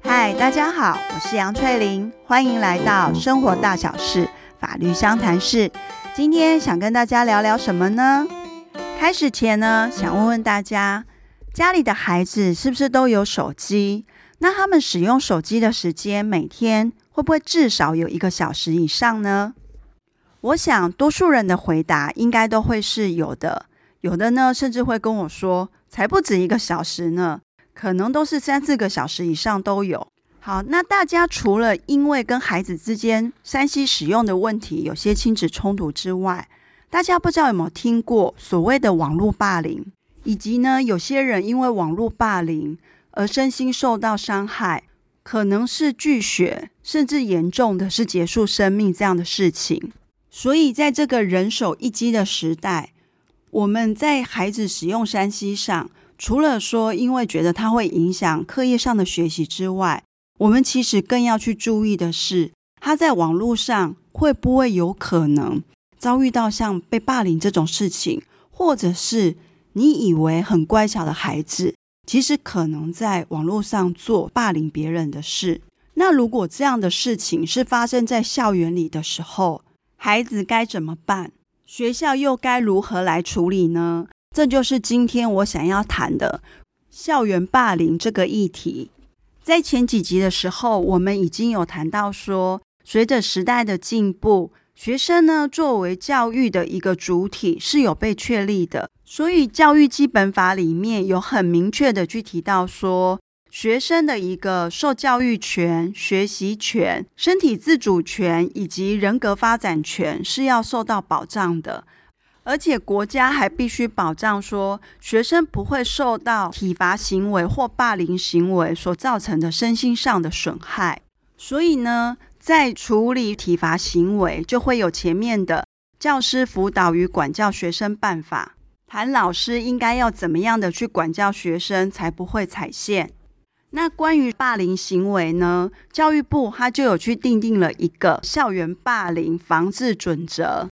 嗨，大家好，我是杨翠玲，欢迎来到生活大小事法律相谈室。今天想跟大家聊聊什么呢？开始前呢，想问问大家，家里的孩子是不是都有手机？那他们使用手机的时间，每天会不会至少有一个小时以上呢？我想多数人的回答应该都会是有的，有的呢，甚至会跟我说，才不止一个小时呢，可能都是三四个小时以上都有。好，那大家除了因为跟孩子之间 3C 使用的问题有些亲子冲突之外，大家不知道有没有听过所谓的网络霸凌，以及呢，有些人因为网络霸凌而身心受到伤害，可能是拒学，甚至严重的是结束生命这样的事情。所以，在这个人手一机的时代，我们在孩子使用 3C 上，除了说因为觉得它会影响课业上的学习之外，我们其实更要去注意的是，他在网络上会不会有可能遭遇到像被霸凌这种事情，或者是你以为很乖巧的孩子，其实可能在网络上做霸凌别人的事。那如果这样的事情是发生在校园里的时候，孩子该怎么办？学校又该如何来处理呢？这就是今天我想要谈的校园霸凌这个议题。在前几集的时候，我们已经有谈到说，随着时代的进步，学生呢作为教育的一个主体是有被确立的，所以教育基本法里面有很明确的去提到说。学生的一个受教育权、学习权、身体自主权以及人格发展权是要受到保障的，而且国家还必须保障说，学生不会受到体罚行为或霸凌行为所造成的身心上的损害。所以呢，在处理体罚行为，就会有前面的教师辅导与管教学生办法，谈老师应该要怎么样的去管教学生，才不会踩线。那关于霸凌行为呢？教育部它就有去订定了一个校园霸凌防治准则，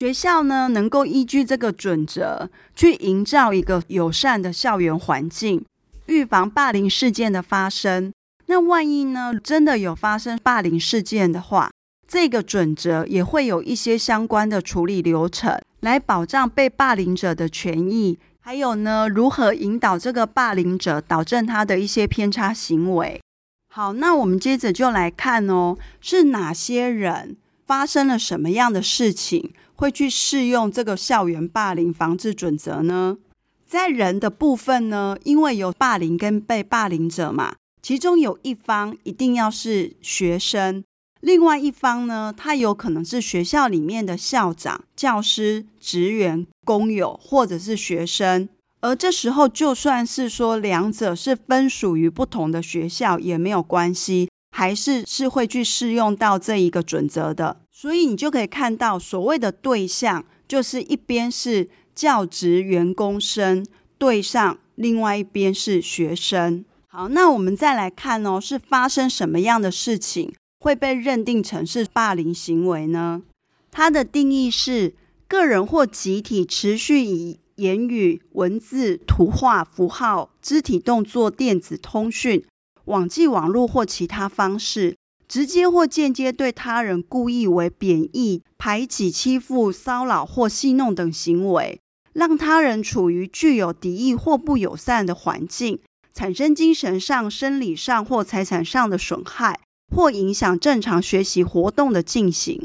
学校呢能够依据这个准则去营造一个友善的校园环境，预防霸凌事件的发生。那万一呢真的有发生霸凌事件的话，这个准则也会有一些相关的处理流程，来保障被霸凌者的权益。还有呢，如何引导这个霸凌者导正他的一些偏差行为？好，那我们接着就来看哦，是哪些人发生了什么样的事情会去适用这个校园霸凌防治准则呢？在人的部分呢，因为有霸凌跟被霸凌者嘛，其中有一方一定要是学生。另外一方呢，他有可能是学校里面的校长、教师、职员、工友，或者是学生。而这时候，就算是说两者是分属于不同的学校，也没有关系，还是是会去适用到这一个准则的。所以你就可以看到，所谓的对象，就是一边是教职员工生对上，另外一边是学生。好，那我们再来看哦，是发生什么样的事情？会被认定成是霸凌行为呢？它的定义是个人或集体持续以言语、文字、图画、符号、肢体动作、电子通讯、网际网络或其他方式，直接或间接对他人故意为贬义、排挤、欺负、骚扰或戏弄等行为，让他人处于具有敌意或不友善的环境，产生精神上、生理上或财产上的损害。或影响正常学习活动的进行，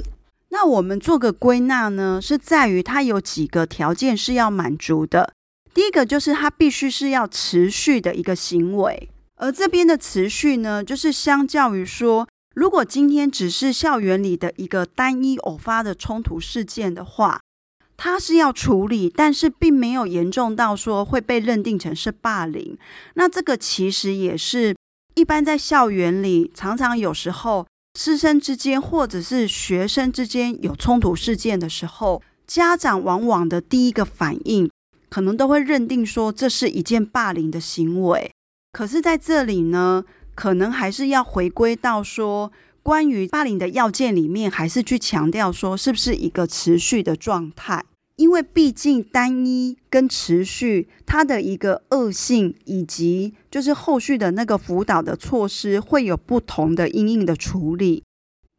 那我们做个归纳呢，是在于它有几个条件是要满足的。第一个就是它必须是要持续的一个行为，而这边的持续呢，就是相较于说，如果今天只是校园里的一个单一偶发的冲突事件的话，它是要处理，但是并没有严重到说会被认定成是霸凌。那这个其实也是。一般在校园里，常常有时候师生之间或者是学生之间有冲突事件的时候，家长往往的第一个反应，可能都会认定说这是一件霸凌的行为。可是在这里呢，可能还是要回归到说，关于霸凌的要件里面，还是去强调说是不是一个持续的状态。因为毕竟单一跟持续，它的一个恶性以及就是后续的那个辅导的措施会有不同的因应的处理。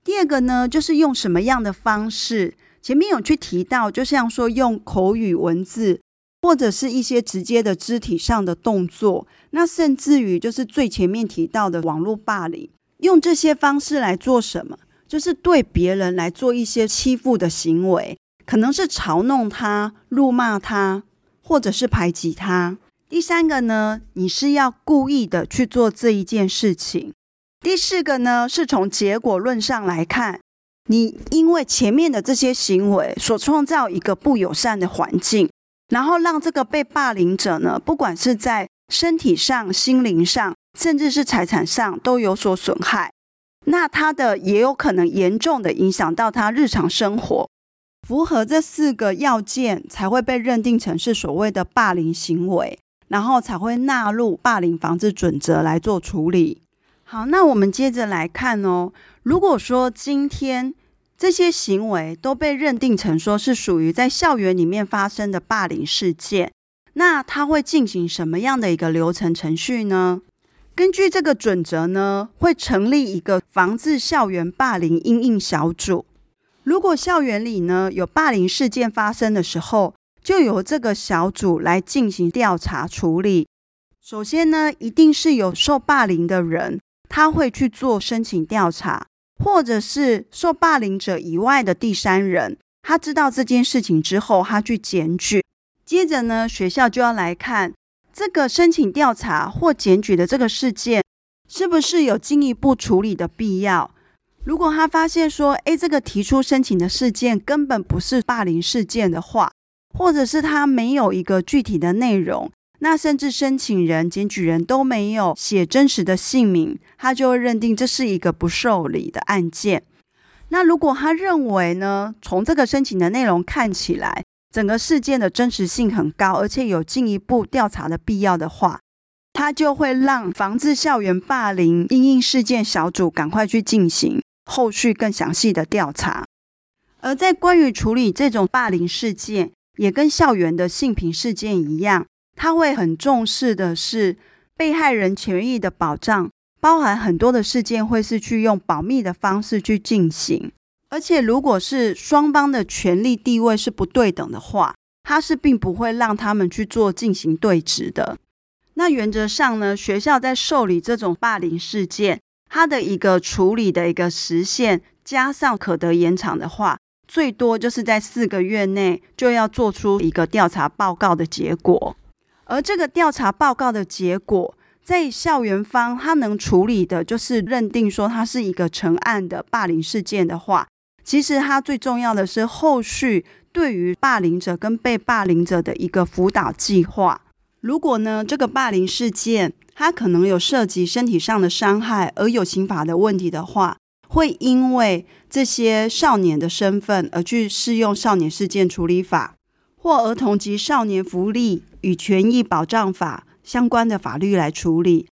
第二个呢，就是用什么样的方式？前面有去提到，就像说用口语文字，或者是一些直接的肢体上的动作，那甚至于就是最前面提到的网络霸凌，用这些方式来做什么？就是对别人来做一些欺负的行为。可能是嘲弄他、辱骂他，或者是排挤他。第三个呢，你是要故意的去做这一件事情。第四个呢，是从结果论上来看，你因为前面的这些行为所创造一个不友善的环境，然后让这个被霸凌者呢，不管是在身体上、心灵上，甚至是财产上都有所损害。那他的也有可能严重的影响到他日常生活。符合这四个要件，才会被认定成是所谓的霸凌行为，然后才会纳入霸凌防治准则来做处理。好，那我们接着来看哦。如果说今天这些行为都被认定成说是属于在校园里面发生的霸凌事件，那他会进行什么样的一个流程程序呢？根据这个准则呢，会成立一个防治校园霸凌因应小组。如果校园里呢有霸凌事件发生的时候，就由这个小组来进行调查处理。首先呢，一定是有受霸凌的人，他会去做申请调查，或者是受霸凌者以外的第三人，他知道这件事情之后，他去检举。接着呢，学校就要来看这个申请调查或检举的这个事件，是不是有进一步处理的必要。如果他发现说，诶，这个提出申请的事件根本不是霸凌事件的话，或者是他没有一个具体的内容，那甚至申请人、检举人都没有写真实的姓名，他就会认定这是一个不受理的案件。那如果他认为呢，从这个申请的内容看起来，整个事件的真实性很高，而且有进一步调查的必要的话，他就会让防治校园霸凌因应事件小组赶快去进行。后续更详细的调查，而在关于处理这种霸凌事件，也跟校园的性平事件一样，他会很重视的是被害人权益的保障，包含很多的事件会是去用保密的方式去进行，而且如果是双方的权力地位是不对等的话，他是并不会让他们去做进行对质的。那原则上呢，学校在受理这种霸凌事件。它的一个处理的一个时限，加上可得延长的话，最多就是在四个月内就要做出一个调查报告的结果。而这个调查报告的结果，在校园方他能处理的，就是认定说它是一个成案的霸凌事件的话，其实它最重要的是后续对于霸凌者跟被霸凌者的一个辅导计划。如果呢，这个霸凌事件，他可能有涉及身体上的伤害，而有刑法的问题的话，会因为这些少年的身份而去适用少年事件处理法或儿童及少年福利与权益保障法相关的法律来处理。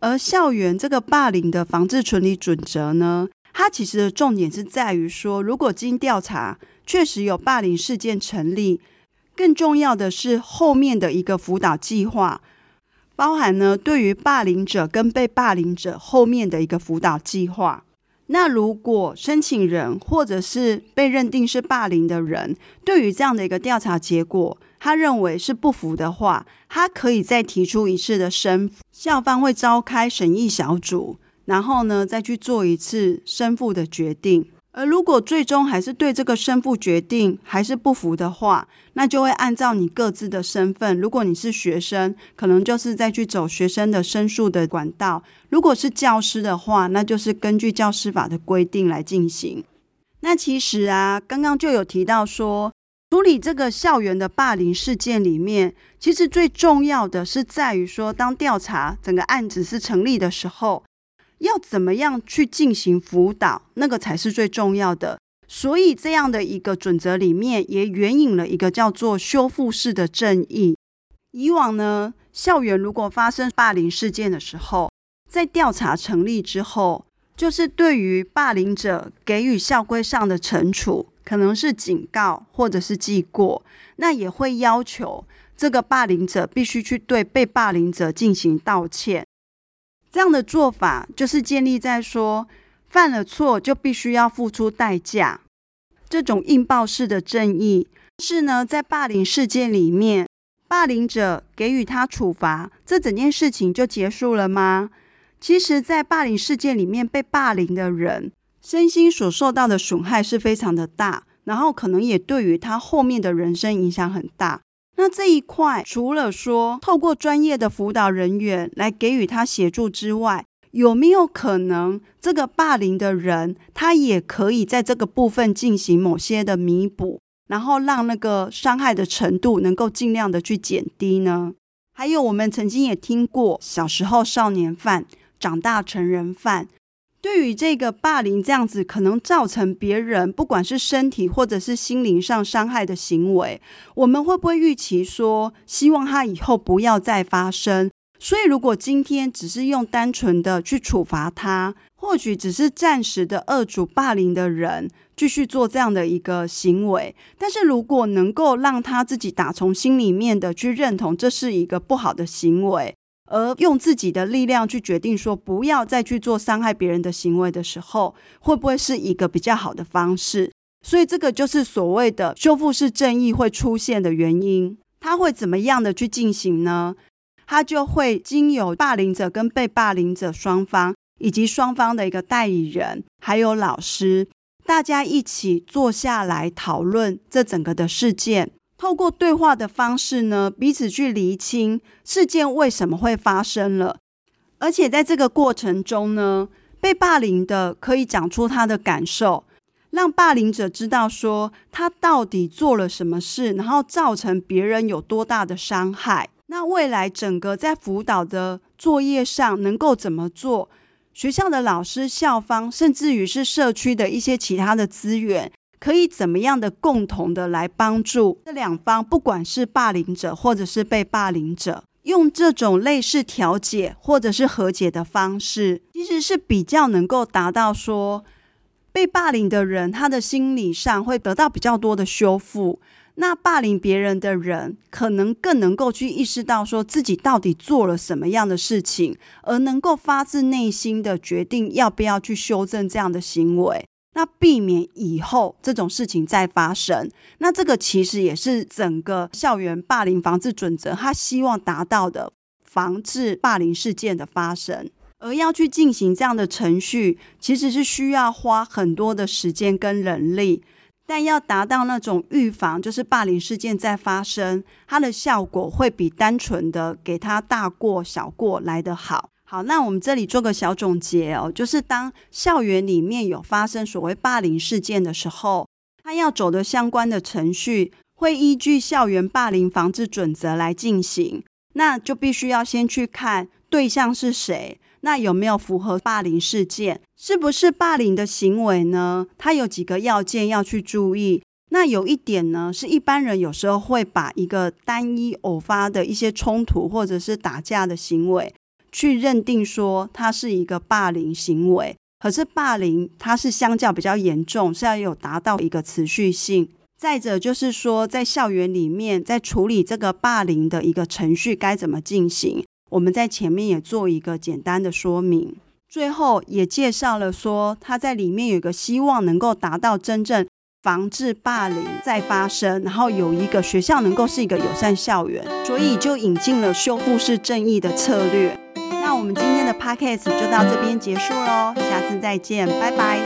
而校园这个霸凌的防治处理准则呢，它其实的重点是在于说，如果经调查确实有霸凌事件成立，更重要的是后面的一个辅导计划。包含呢，对于霸凌者跟被霸凌者后面的一个辅导计划。那如果申请人或者是被认定是霸凌的人，对于这样的一个调查结果，他认为是不服的话，他可以再提出一次的申，校方会召开审议小组，然后呢再去做一次申复的决定。而如果最终还是对这个申复决定还是不服的话，那就会按照你各自的身份。如果你是学生，可能就是再去走学生的申诉的管道；如果是教师的话，那就是根据教师法的规定来进行。那其实啊，刚刚就有提到说，处理这个校园的霸凌事件里面，其实最重要的是在于说，当调查整个案子是成立的时候。要怎么样去进行辅导，那个才是最重要的。所以这样的一个准则里面，也援引了一个叫做修复式的正义。以往呢，校园如果发生霸凌事件的时候，在调查成立之后，就是对于霸凌者给予校规上的惩处，可能是警告或者是记过，那也会要求这个霸凌者必须去对被霸凌者进行道歉。这样的做法就是建立在说，犯了错就必须要付出代价，这种应报式的正义。是呢，在霸凌事件里面，霸凌者给予他处罚，这整件事情就结束了吗？其实，在霸凌事件里面被霸凌的人，身心所受到的损害是非常的大，然后可能也对于他后面的人生影响很大。那这一块，除了说透过专业的辅导人员来给予他协助之外，有没有可能这个霸凌的人，他也可以在这个部分进行某些的弥补，然后让那个伤害的程度能够尽量的去减低呢？还有，我们曾经也听过，小时候少年犯，长大成人犯。对于这个霸凌这样子可能造成别人不管是身体或者是心灵上伤害的行为，我们会不会预期说，希望他以后不要再发生？所以，如果今天只是用单纯的去处罚他，或许只是暂时的遏阻霸凌的人继续做这样的一个行为，但是如果能够让他自己打从心里面的去认同这是一个不好的行为。而用自己的力量去决定说不要再去做伤害别人的行为的时候，会不会是一个比较好的方式？所以这个就是所谓的修复式正义会出现的原因。它会怎么样的去进行呢？它就会经由霸凌者跟被霸凌者双方，以及双方的一个代理人，还有老师，大家一起坐下来讨论这整个的事件。透过对话的方式呢，彼此去厘清事件为什么会发生了，而且在这个过程中呢，被霸凌的可以讲出他的感受，让霸凌者知道说他到底做了什么事，然后造成别人有多大的伤害。那未来整个在辅导的作业上能够怎么做？学校的老师、校方，甚至于是社区的一些其他的资源。可以怎么样的共同的来帮助这两方，不管是霸凌者或者是被霸凌者，用这种类似调解或者是和解的方式，其实是比较能够达到说，被霸凌的人他的心理上会得到比较多的修复，那霸凌别人的人可能更能够去意识到说自己到底做了什么样的事情，而能够发自内心的决定要不要去修正这样的行为。那避免以后这种事情再发生，那这个其实也是整个校园霸凌防治准则，他希望达到的防治霸凌事件的发生。而要去进行这样的程序，其实是需要花很多的时间跟人力，但要达到那种预防，就是霸凌事件再发生，它的效果会比单纯的给他大过小过来得好。好，那我们这里做个小总结哦，就是当校园里面有发生所谓霸凌事件的时候，他要走的相关的程序会依据校园霸凌防治准则来进行，那就必须要先去看对象是谁，那有没有符合霸凌事件，是不是霸凌的行为呢？它有几个要件要去注意。那有一点呢，是一般人有时候会把一个单一偶发的一些冲突或者是打架的行为。去认定说它是一个霸凌行为，可是霸凌它是相较比较严重，是要有达到一个持续性。再者就是说，在校园里面，在处理这个霸凌的一个程序该怎么进行，我们在前面也做一个简单的说明。最后也介绍了说，他在里面有一个希望能够达到真正防治霸凌再发生，然后有一个学校能够是一个友善校园，所以就引进了修复式正义的策略。我们今天的 podcast 就到这边结束喽，下次再见，拜拜。